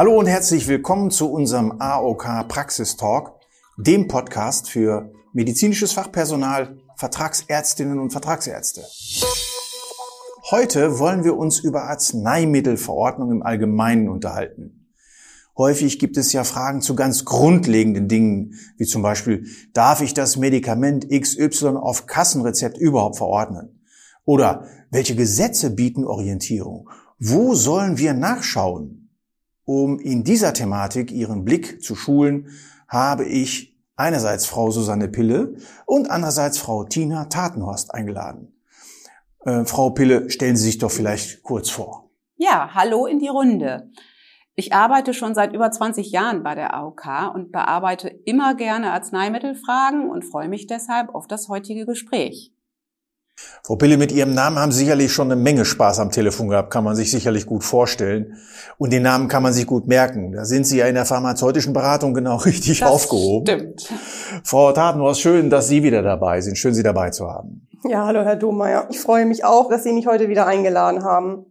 Hallo und herzlich willkommen zu unserem AOK Praxistalk, dem Podcast für medizinisches Fachpersonal, Vertragsärztinnen und Vertragsärzte. Heute wollen wir uns über Arzneimittelverordnung im Allgemeinen unterhalten. Häufig gibt es ja Fragen zu ganz grundlegenden Dingen, wie zum Beispiel, darf ich das Medikament XY auf Kassenrezept überhaupt verordnen? Oder welche Gesetze bieten Orientierung? Wo sollen wir nachschauen? Um in dieser Thematik Ihren Blick zu schulen, habe ich einerseits Frau Susanne Pille und andererseits Frau Tina Tatenhorst eingeladen. Äh, Frau Pille, stellen Sie sich doch vielleicht kurz vor. Ja, hallo in die Runde. Ich arbeite schon seit über 20 Jahren bei der AOK und bearbeite immer gerne Arzneimittelfragen und freue mich deshalb auf das heutige Gespräch. Frau Pille, mit Ihrem Namen haben Sie sicherlich schon eine Menge Spaß am Telefon gehabt, kann man sich sicherlich gut vorstellen. Und den Namen kann man sich gut merken. Da sind Sie ja in der pharmazeutischen Beratung genau richtig das aufgehoben. Stimmt. Frau Tatenhorst, schön, dass Sie wieder dabei sind. Schön, Sie dabei zu haben. Ja, hallo Herr Domeyer. Ich freue mich auch, dass Sie mich heute wieder eingeladen haben.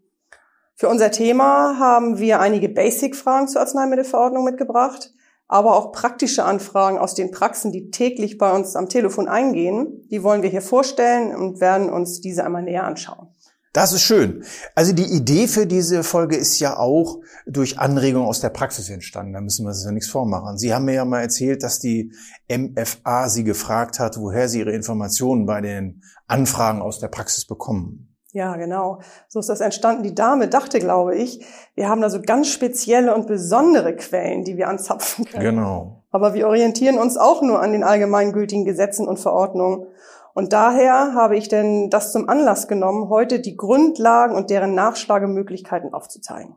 Für unser Thema haben wir einige Basic-Fragen zur Arzneimittelverordnung mitgebracht aber auch praktische Anfragen aus den Praxen, die täglich bei uns am Telefon eingehen, die wollen wir hier vorstellen und werden uns diese einmal näher anschauen. Das ist schön. Also die Idee für diese Folge ist ja auch durch Anregungen aus der Praxis entstanden. Da müssen wir uns ja nichts vormachen. Sie haben mir ja mal erzählt, dass die MFA Sie gefragt hat, woher Sie Ihre Informationen bei den Anfragen aus der Praxis bekommen. Ja, genau. So ist das entstanden. Die Dame dachte, glaube ich, wir haben da so ganz spezielle und besondere Quellen, die wir anzapfen können. Genau. Aber wir orientieren uns auch nur an den allgemeingültigen Gesetzen und Verordnungen. Und daher habe ich denn das zum Anlass genommen, heute die Grundlagen und deren Nachschlagemöglichkeiten aufzuzeigen.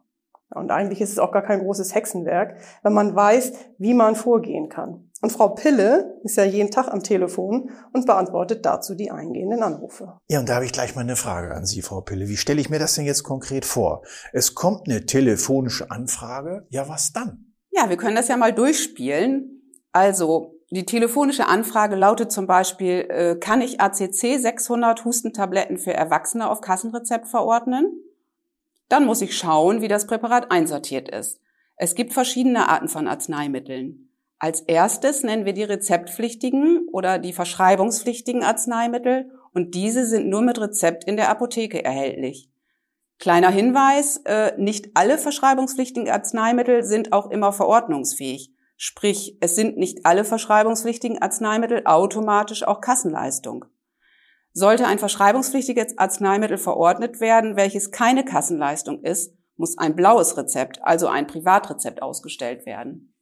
Und eigentlich ist es auch gar kein großes Hexenwerk, wenn man weiß, wie man vorgehen kann. Und Frau Pille ist ja jeden Tag am Telefon und beantwortet dazu die eingehenden Anrufe. Ja, und da habe ich gleich mal eine Frage an Sie, Frau Pille. Wie stelle ich mir das denn jetzt konkret vor? Es kommt eine telefonische Anfrage. Ja, was dann? Ja, wir können das ja mal durchspielen. Also, die telefonische Anfrage lautet zum Beispiel, äh, kann ich ACC 600 Hustentabletten für Erwachsene auf Kassenrezept verordnen? Dann muss ich schauen, wie das Präparat einsortiert ist. Es gibt verschiedene Arten von Arzneimitteln. Als erstes nennen wir die rezeptpflichtigen oder die verschreibungspflichtigen Arzneimittel und diese sind nur mit Rezept in der Apotheke erhältlich. Kleiner Hinweis, äh, nicht alle verschreibungspflichtigen Arzneimittel sind auch immer verordnungsfähig. Sprich, es sind nicht alle verschreibungspflichtigen Arzneimittel automatisch auch Kassenleistung. Sollte ein verschreibungspflichtiges Arzneimittel verordnet werden, welches keine Kassenleistung ist, muss ein blaues Rezept, also ein Privatrezept ausgestellt werden.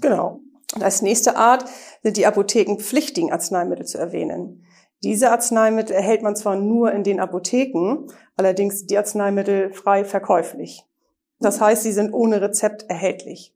Genau. Und als nächste Art sind die apothekenpflichtigen Arzneimittel zu erwähnen. Diese Arzneimittel erhält man zwar nur in den Apotheken, allerdings die Arzneimittel frei verkäuflich. Das heißt, sie sind ohne Rezept erhältlich.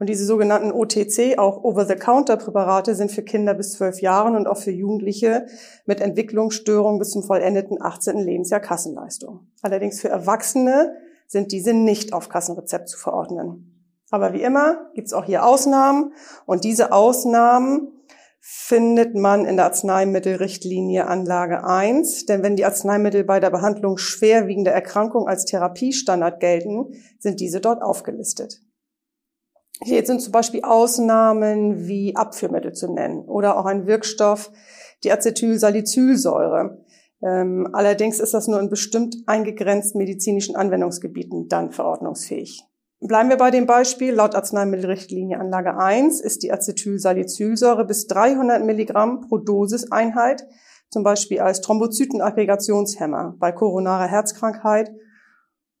Und diese sogenannten OTC, auch Over-the-Counter-Präparate, sind für Kinder bis zwölf Jahren und auch für Jugendliche mit Entwicklungsstörungen bis zum vollendeten 18. Lebensjahr Kassenleistung. Allerdings für Erwachsene sind diese nicht auf Kassenrezept zu verordnen. Aber wie immer gibt's auch hier Ausnahmen und diese Ausnahmen findet man in der Arzneimittelrichtlinie Anlage 1. Denn wenn die Arzneimittel bei der Behandlung schwerwiegender Erkrankung als Therapiestandard gelten, sind diese dort aufgelistet. Hier sind zum Beispiel Ausnahmen wie Abführmittel zu nennen oder auch ein Wirkstoff, die Acetylsalicylsäure. Ähm, allerdings ist das nur in bestimmt eingegrenzten medizinischen Anwendungsgebieten dann verordnungsfähig. Bleiben wir bei dem Beispiel. Laut Arzneimittelrichtlinie Anlage 1 ist die Acetylsalicylsäure bis 300 Milligramm pro Dosiseinheit, zum Beispiel als Thrombozytenaggregationshemmer bei koronarer Herzkrankheit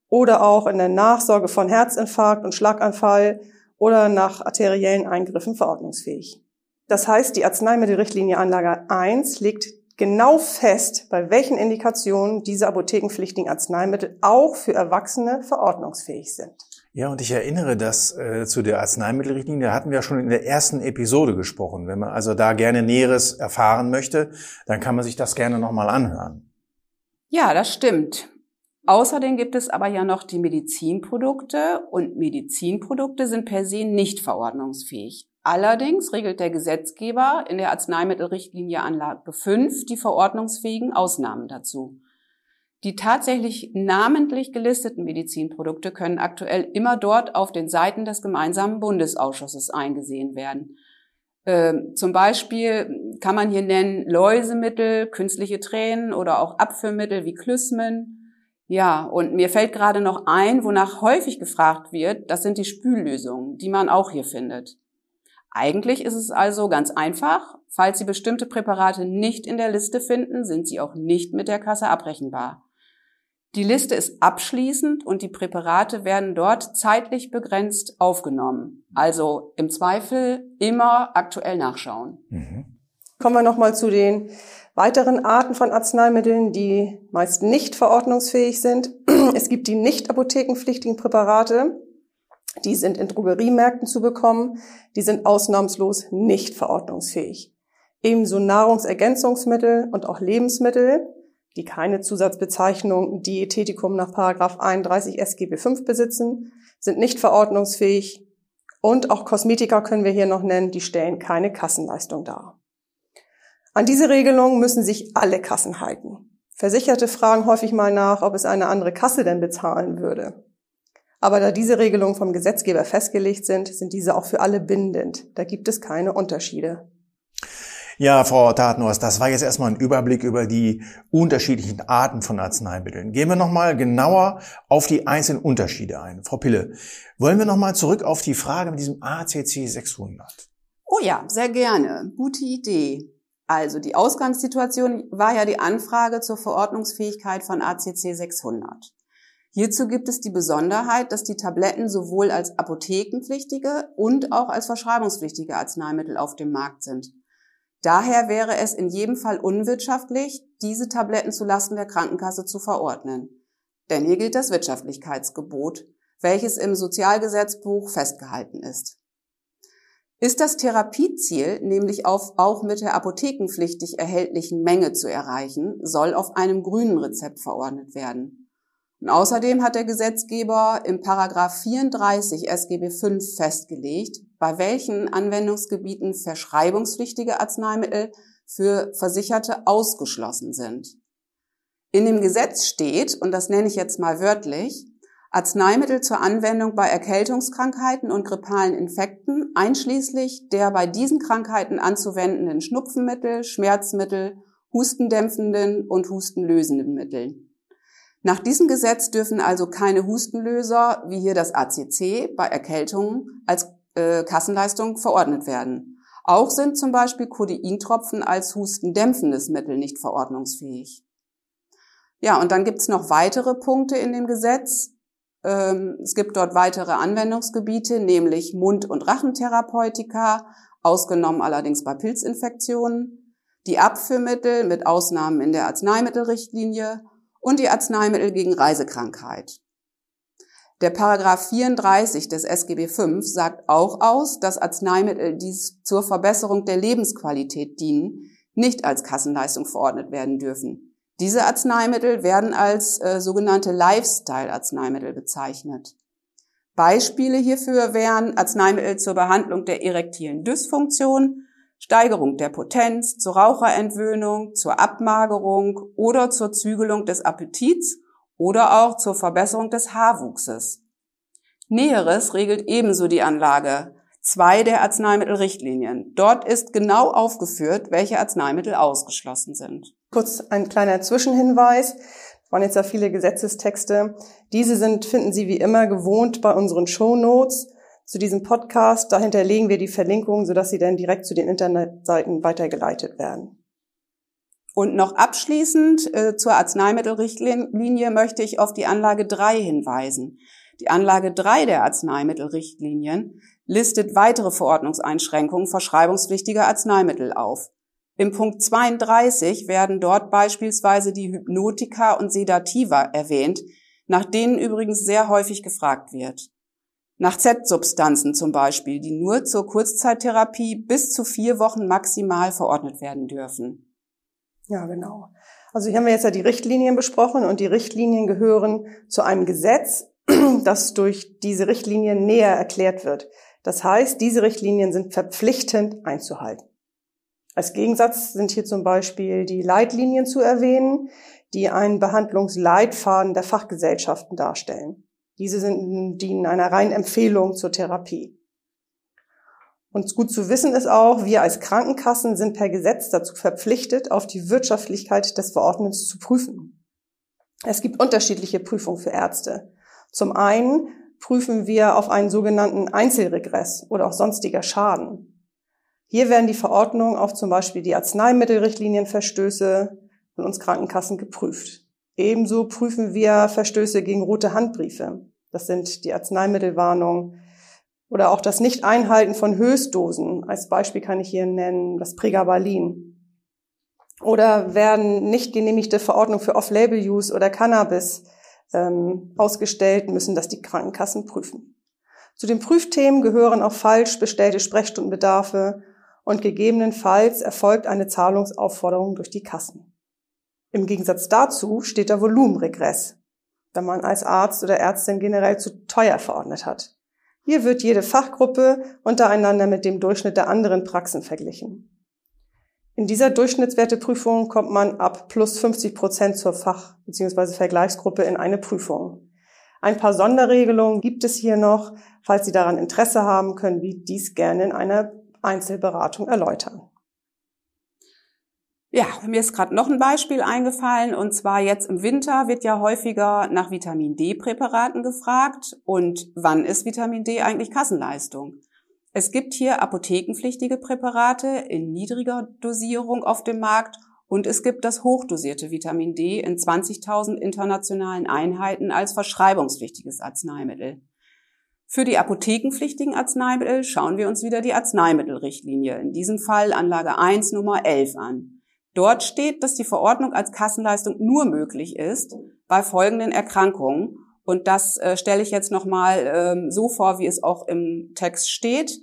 oder auch in der Nachsorge von Herzinfarkt und Schlaganfall oder nach arteriellen Eingriffen verordnungsfähig. Das heißt, die Arzneimittelrichtlinie Anlage 1 legt genau fest, bei welchen Indikationen diese apothekenpflichtigen Arzneimittel auch für Erwachsene verordnungsfähig sind. Ja, und ich erinnere das äh, zu der Arzneimittelrichtlinie, da hatten wir schon in der ersten Episode gesprochen. Wenn man also da gerne Näheres erfahren möchte, dann kann man sich das gerne nochmal anhören. Ja, das stimmt. Außerdem gibt es aber ja noch die Medizinprodukte und Medizinprodukte sind per se nicht verordnungsfähig. Allerdings regelt der Gesetzgeber in der Arzneimittelrichtlinie Anlage 5 die verordnungsfähigen Ausnahmen dazu. Die tatsächlich namentlich gelisteten Medizinprodukte können aktuell immer dort auf den Seiten des gemeinsamen Bundesausschusses eingesehen werden. Ähm, zum Beispiel kann man hier nennen Läusemittel, künstliche Tränen oder auch Abführmittel wie Klysmen. Ja, und mir fällt gerade noch ein, wonach häufig gefragt wird, das sind die Spüllösungen, die man auch hier findet. Eigentlich ist es also ganz einfach. Falls Sie bestimmte Präparate nicht in der Liste finden, sind sie auch nicht mit der Kasse abrechenbar. Die Liste ist abschließend und die Präparate werden dort zeitlich begrenzt aufgenommen. Also im Zweifel immer aktuell nachschauen. Mhm. Kommen wir nochmal zu den weiteren Arten von Arzneimitteln, die meist nicht verordnungsfähig sind. Es gibt die nicht apothekenpflichtigen Präparate. Die sind in Drogeriemärkten zu bekommen. Die sind ausnahmslos nicht verordnungsfähig. Ebenso Nahrungsergänzungsmittel und auch Lebensmittel die keine Zusatzbezeichnung Diätetikum nach 31 SGB V besitzen, sind nicht verordnungsfähig und auch Kosmetika können wir hier noch nennen, die stellen keine Kassenleistung dar. An diese Regelung müssen sich alle Kassen halten. Versicherte fragen häufig mal nach, ob es eine andere Kasse denn bezahlen würde. Aber da diese Regelungen vom Gesetzgeber festgelegt sind, sind diese auch für alle bindend. Da gibt es keine Unterschiede. Ja, Frau Tatnorst, das war jetzt erstmal ein Überblick über die unterschiedlichen Arten von Arzneimitteln. Gehen wir nochmal genauer auf die einzelnen Unterschiede ein. Frau Pille, wollen wir nochmal zurück auf die Frage mit diesem ACC 600? Oh ja, sehr gerne. Gute Idee. Also die Ausgangssituation war ja die Anfrage zur Verordnungsfähigkeit von ACC 600. Hierzu gibt es die Besonderheit, dass die Tabletten sowohl als apothekenpflichtige und auch als verschreibungspflichtige Arzneimittel auf dem Markt sind. Daher wäre es in jedem Fall unwirtschaftlich, diese Tabletten zulasten der Krankenkasse zu verordnen. Denn hier gilt das Wirtschaftlichkeitsgebot, welches im Sozialgesetzbuch festgehalten ist. Ist das Therapieziel, nämlich auf auch mit der apothekenpflichtig erhältlichen Menge zu erreichen, soll auf einem grünen Rezept verordnet werden. Und außerdem hat der Gesetzgeber im Paragraph 34 SGB V festgelegt, bei welchen Anwendungsgebieten verschreibungspflichtige Arzneimittel für Versicherte ausgeschlossen sind. In dem Gesetz steht, und das nenne ich jetzt mal wörtlich, Arzneimittel zur Anwendung bei Erkältungskrankheiten und grippalen Infekten, einschließlich der bei diesen Krankheiten anzuwendenden Schnupfenmittel, Schmerzmittel, hustendämpfenden und hustenlösenden Mittel. Nach diesem Gesetz dürfen also keine Hustenlöser, wie hier das ACC, bei Erkältungen als äh, Kassenleistung verordnet werden. Auch sind zum Beispiel Codeintropfen als hustendämpfendes Mittel nicht verordnungsfähig. Ja, und dann gibt's noch weitere Punkte in dem Gesetz. Ähm, es gibt dort weitere Anwendungsgebiete, nämlich Mund- und Rachentherapeutika, ausgenommen allerdings bei Pilzinfektionen, die Abführmittel mit Ausnahmen in der Arzneimittelrichtlinie und die Arzneimittel gegen Reisekrankheit. Der Paragraph 34 des SGB V sagt auch aus, dass Arzneimittel, die zur Verbesserung der Lebensqualität dienen, nicht als Kassenleistung verordnet werden dürfen. Diese Arzneimittel werden als äh, sogenannte Lifestyle-Arzneimittel bezeichnet. Beispiele hierfür wären Arzneimittel zur Behandlung der erektilen Dysfunktion, Steigerung der Potenz, zur Raucherentwöhnung, zur Abmagerung oder zur Zügelung des Appetits oder auch zur Verbesserung des Haarwuchses. Näheres regelt ebenso die Anlage 2 der Arzneimittelrichtlinien. Dort ist genau aufgeführt, welche Arzneimittel ausgeschlossen sind. Kurz ein kleiner Zwischenhinweis. Das waren jetzt ja viele Gesetzestexte. Diese sind, finden Sie wie immer gewohnt bei unseren Show Notes zu diesem Podcast. Dahinter legen wir die Verlinkungen, sodass sie dann direkt zu den Internetseiten weitergeleitet werden. Und noch abschließend äh, zur Arzneimittelrichtlinie möchte ich auf die Anlage 3 hinweisen. Die Anlage 3 der Arzneimittelrichtlinien listet weitere Verordnungseinschränkungen verschreibungspflichtiger Arzneimittel auf. Im Punkt 32 werden dort beispielsweise die Hypnotika und Sedativa erwähnt, nach denen übrigens sehr häufig gefragt wird nach Z-Substanzen zum Beispiel, die nur zur Kurzzeittherapie bis zu vier Wochen maximal verordnet werden dürfen. Ja, genau. Also hier haben wir jetzt ja die Richtlinien besprochen und die Richtlinien gehören zu einem Gesetz, das durch diese Richtlinien näher erklärt wird. Das heißt, diese Richtlinien sind verpflichtend einzuhalten. Als Gegensatz sind hier zum Beispiel die Leitlinien zu erwähnen, die einen Behandlungsleitfaden der Fachgesellschaften darstellen. Diese sind, dienen einer reinen Empfehlung zur Therapie. Und gut zu wissen ist auch, wir als Krankenkassen sind per Gesetz dazu verpflichtet, auf die Wirtschaftlichkeit des Verordnens zu prüfen. Es gibt unterschiedliche Prüfungen für Ärzte. Zum einen prüfen wir auf einen sogenannten Einzelregress oder auch sonstiger Schaden. Hier werden die Verordnungen auf zum Beispiel die Arzneimittelrichtlinienverstöße von uns Krankenkassen geprüft. Ebenso prüfen wir Verstöße gegen rote Handbriefe. Das sind die Arzneimittelwarnungen oder auch das Nicht-Einhalten von Höchstdosen. Als Beispiel kann ich hier nennen das Pregabalin. Oder werden nicht genehmigte Verordnungen für Off-Label-Use oder Cannabis ähm, ausgestellt, müssen das die Krankenkassen prüfen. Zu den Prüfthemen gehören auch falsch bestellte Sprechstundenbedarfe und gegebenenfalls erfolgt eine Zahlungsaufforderung durch die Kassen. Im Gegensatz dazu steht der Volumenregress, da man als Arzt oder Ärztin generell zu teuer verordnet hat. Hier wird jede Fachgruppe untereinander mit dem Durchschnitt der anderen Praxen verglichen. In dieser Durchschnittswerteprüfung kommt man ab plus 50 Prozent zur Fach- bzw. Vergleichsgruppe in eine Prüfung. Ein paar Sonderregelungen gibt es hier noch. Falls Sie daran Interesse haben, können wir dies gerne in einer Einzelberatung erläutern. Ja, mir ist gerade noch ein Beispiel eingefallen und zwar jetzt im Winter wird ja häufiger nach Vitamin D-Präparaten gefragt und wann ist Vitamin D eigentlich Kassenleistung? Es gibt hier apothekenpflichtige Präparate in niedriger Dosierung auf dem Markt und es gibt das hochdosierte Vitamin D in 20.000 internationalen Einheiten als verschreibungspflichtiges Arzneimittel. Für die apothekenpflichtigen Arzneimittel schauen wir uns wieder die Arzneimittelrichtlinie, in diesem Fall Anlage 1 Nummer 11 an. Dort steht, dass die Verordnung als Kassenleistung nur möglich ist bei folgenden Erkrankungen und das äh, stelle ich jetzt nochmal ähm, so vor, wie es auch im Text steht.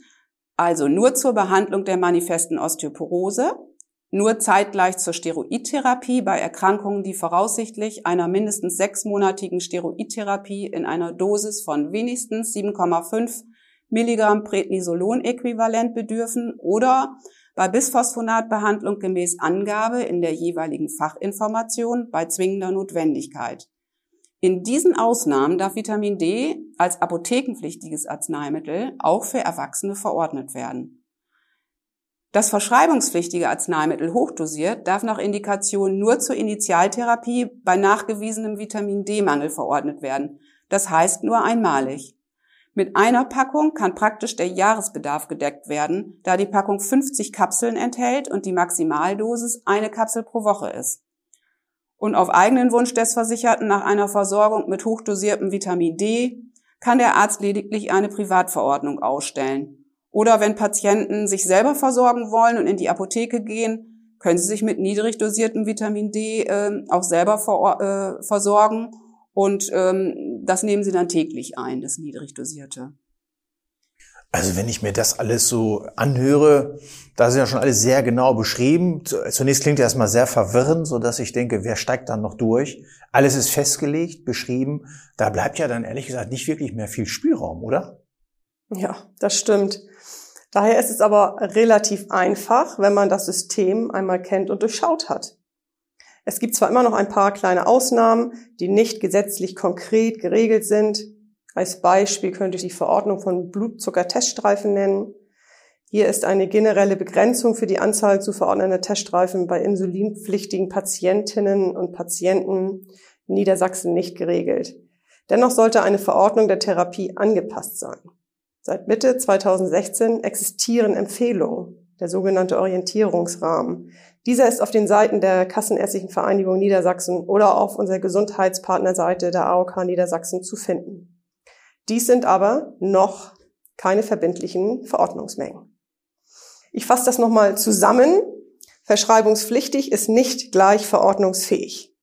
Also nur zur Behandlung der manifesten Osteoporose, nur zeitgleich zur Steroidtherapie bei Erkrankungen, die voraussichtlich einer mindestens sechsmonatigen Steroidtherapie in einer Dosis von wenigstens 7,5 Milligramm Prednisolon-Äquivalent bedürfen oder bei Bisphosphonatbehandlung gemäß Angabe in der jeweiligen Fachinformation bei zwingender Notwendigkeit. In diesen Ausnahmen darf Vitamin D als apothekenpflichtiges Arzneimittel auch für Erwachsene verordnet werden. Das verschreibungspflichtige Arzneimittel hochdosiert darf nach Indikation nur zur Initialtherapie bei nachgewiesenem Vitamin D-Mangel verordnet werden. Das heißt nur einmalig. Mit einer Packung kann praktisch der Jahresbedarf gedeckt werden, da die Packung 50 Kapseln enthält und die Maximaldosis eine Kapsel pro Woche ist und auf eigenen Wunsch des Versicherten nach einer Versorgung mit hochdosiertem Vitamin D kann der Arzt lediglich eine Privatverordnung ausstellen. Oder wenn Patienten sich selber versorgen wollen und in die Apotheke gehen, können sie sich mit niedrig dosiertem Vitamin D äh, auch selber ver äh, versorgen und ähm, das nehmen sie dann täglich ein, das niedrig dosierte. Also wenn ich mir das alles so anhöre, da sind ja schon alles sehr genau beschrieben. Zunächst klingt erstmal sehr verwirrend, so dass ich denke, wer steigt dann noch durch? Alles ist festgelegt, beschrieben. Da bleibt ja dann ehrlich gesagt nicht wirklich mehr viel Spielraum, oder? Ja, das stimmt. Daher ist es aber relativ einfach, wenn man das System einmal kennt und durchschaut hat. Es gibt zwar immer noch ein paar kleine Ausnahmen, die nicht gesetzlich konkret geregelt sind, als Beispiel könnte ich die Verordnung von Blutzuckerteststreifen nennen. Hier ist eine generelle Begrenzung für die Anzahl zu verordnender Teststreifen bei insulinpflichtigen Patientinnen und Patienten in Niedersachsen nicht geregelt. Dennoch sollte eine Verordnung der Therapie angepasst sein. Seit Mitte 2016 existieren Empfehlungen, der sogenannte Orientierungsrahmen. Dieser ist auf den Seiten der Kassenärztlichen Vereinigung Niedersachsen oder auf unserer Gesundheitspartnerseite der AOK Niedersachsen zu finden. Dies sind aber noch keine verbindlichen Verordnungsmengen. Ich fasse das nochmal zusammen. Verschreibungspflichtig ist nicht gleich verordnungsfähig.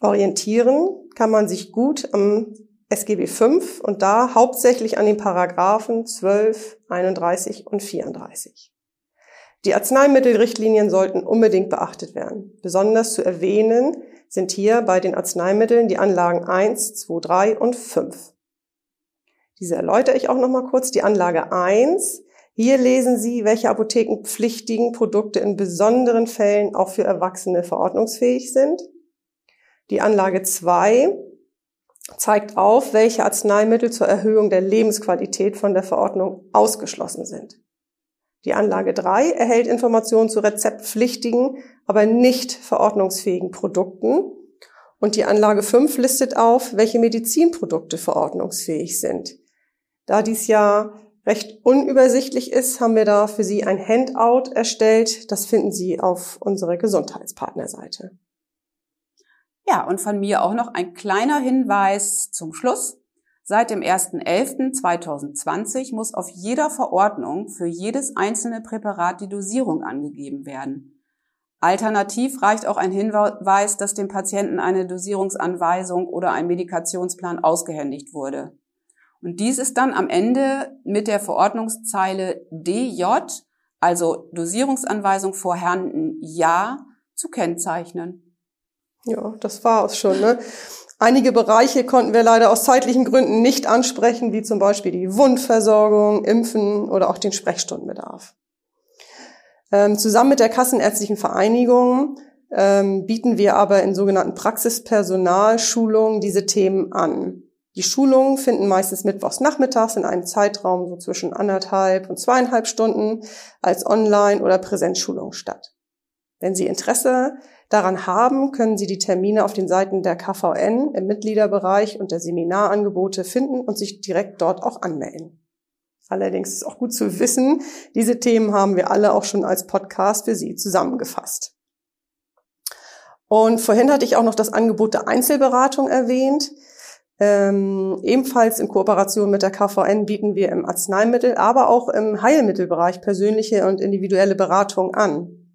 Orientieren kann man sich gut am SGB V und da hauptsächlich an den Paragraphen 12, 31 und 34. Die Arzneimittelrichtlinien sollten unbedingt beachtet werden. Besonders zu erwähnen sind hier bei den Arzneimitteln die Anlagen 1, 2, 3 und 5. Diese erläutere ich auch noch mal kurz. Die Anlage 1 Hier lesen Sie, welche apothekenpflichtigen Produkte in besonderen Fällen auch für Erwachsene verordnungsfähig sind. Die Anlage 2 zeigt auf, welche Arzneimittel zur Erhöhung der Lebensqualität von der Verordnung ausgeschlossen sind. Die Anlage 3 erhält Informationen zu rezeptpflichtigen, aber nicht verordnungsfähigen Produkten. Und die Anlage 5 listet auf, welche Medizinprodukte verordnungsfähig sind. Da dies ja recht unübersichtlich ist, haben wir da für Sie ein Handout erstellt. Das finden Sie auf unserer Gesundheitspartnerseite. Ja, und von mir auch noch ein kleiner Hinweis zum Schluss. Seit dem 1.11.2020 muss auf jeder Verordnung für jedes einzelne Präparat die Dosierung angegeben werden. Alternativ reicht auch ein Hinweis, dass dem Patienten eine Dosierungsanweisung oder ein Medikationsplan ausgehändigt wurde. Und dies ist dann am Ende mit der Verordnungszeile DJ, also Dosierungsanweisung vorhanden, ja, zu kennzeichnen. Ja, das war es schon. Ne? Einige Bereiche konnten wir leider aus zeitlichen Gründen nicht ansprechen, wie zum Beispiel die Wundversorgung, Impfen oder auch den Sprechstundenbedarf. Ähm, zusammen mit der Kassenärztlichen Vereinigung ähm, bieten wir aber in sogenannten Praxispersonalschulungen diese Themen an. Die Schulungen finden meistens mittwochs nachmittags in einem Zeitraum so zwischen anderthalb und zweieinhalb Stunden als Online- oder Präsenzschulung statt. Wenn Sie Interesse daran haben, können Sie die Termine auf den Seiten der KVN im Mitgliederbereich und der Seminarangebote finden und sich direkt dort auch anmelden. Allerdings ist auch gut zu wissen, diese Themen haben wir alle auch schon als Podcast für Sie zusammengefasst. Und vorhin hatte ich auch noch das Angebot der Einzelberatung erwähnt. Ähm, ebenfalls in Kooperation mit der KVN bieten wir im Arzneimittel, aber auch im Heilmittelbereich persönliche und individuelle Beratung an.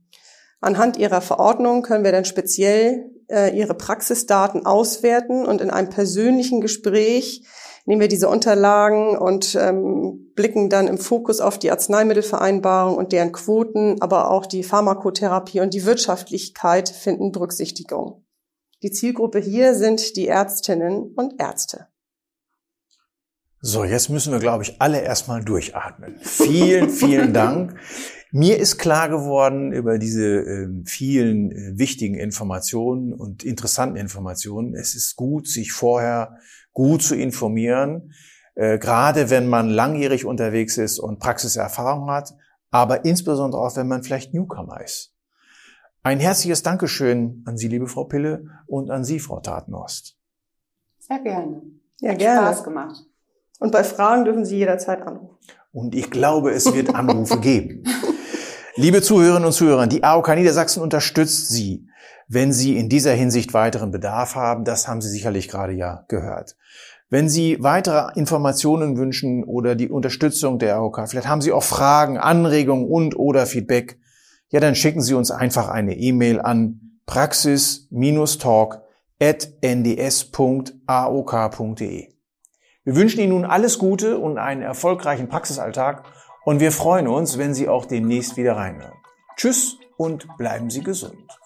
Anhand ihrer Verordnung können wir dann speziell äh, ihre Praxisdaten auswerten und in einem persönlichen Gespräch nehmen wir diese Unterlagen und ähm, blicken dann im Fokus auf die Arzneimittelvereinbarung und deren Quoten, aber auch die Pharmakotherapie und die Wirtschaftlichkeit finden Berücksichtigung. Die Zielgruppe hier sind die Ärztinnen und Ärzte. So, jetzt müssen wir, glaube ich, alle erstmal durchatmen. Vielen, vielen Dank. Mir ist klar geworden über diese äh, vielen äh, wichtigen Informationen und interessanten Informationen. Es ist gut, sich vorher gut zu informieren, äh, gerade wenn man langjährig unterwegs ist und Praxiserfahrung hat, aber insbesondere auch, wenn man vielleicht Newcomer ist. Ein herzliches Dankeschön an Sie, liebe Frau Pille, und an Sie, Frau Tatenhorst. Sehr gerne. Ja, gerne. Spaß gemacht. Und bei Fragen dürfen Sie jederzeit anrufen. Und ich glaube, es wird Anrufe geben. Liebe Zuhörerinnen und Zuhörer, die AOK Niedersachsen unterstützt Sie, wenn Sie in dieser Hinsicht weiteren Bedarf haben. Das haben Sie sicherlich gerade ja gehört. Wenn Sie weitere Informationen wünschen oder die Unterstützung der AOK, vielleicht haben Sie auch Fragen, Anregungen und oder Feedback, ja, dann schicken Sie uns einfach eine E-Mail an praxis-talk.nds.aok.de. Wir wünschen Ihnen nun alles Gute und einen erfolgreichen Praxisalltag und wir freuen uns, wenn Sie auch demnächst wieder reinhören. Tschüss und bleiben Sie gesund.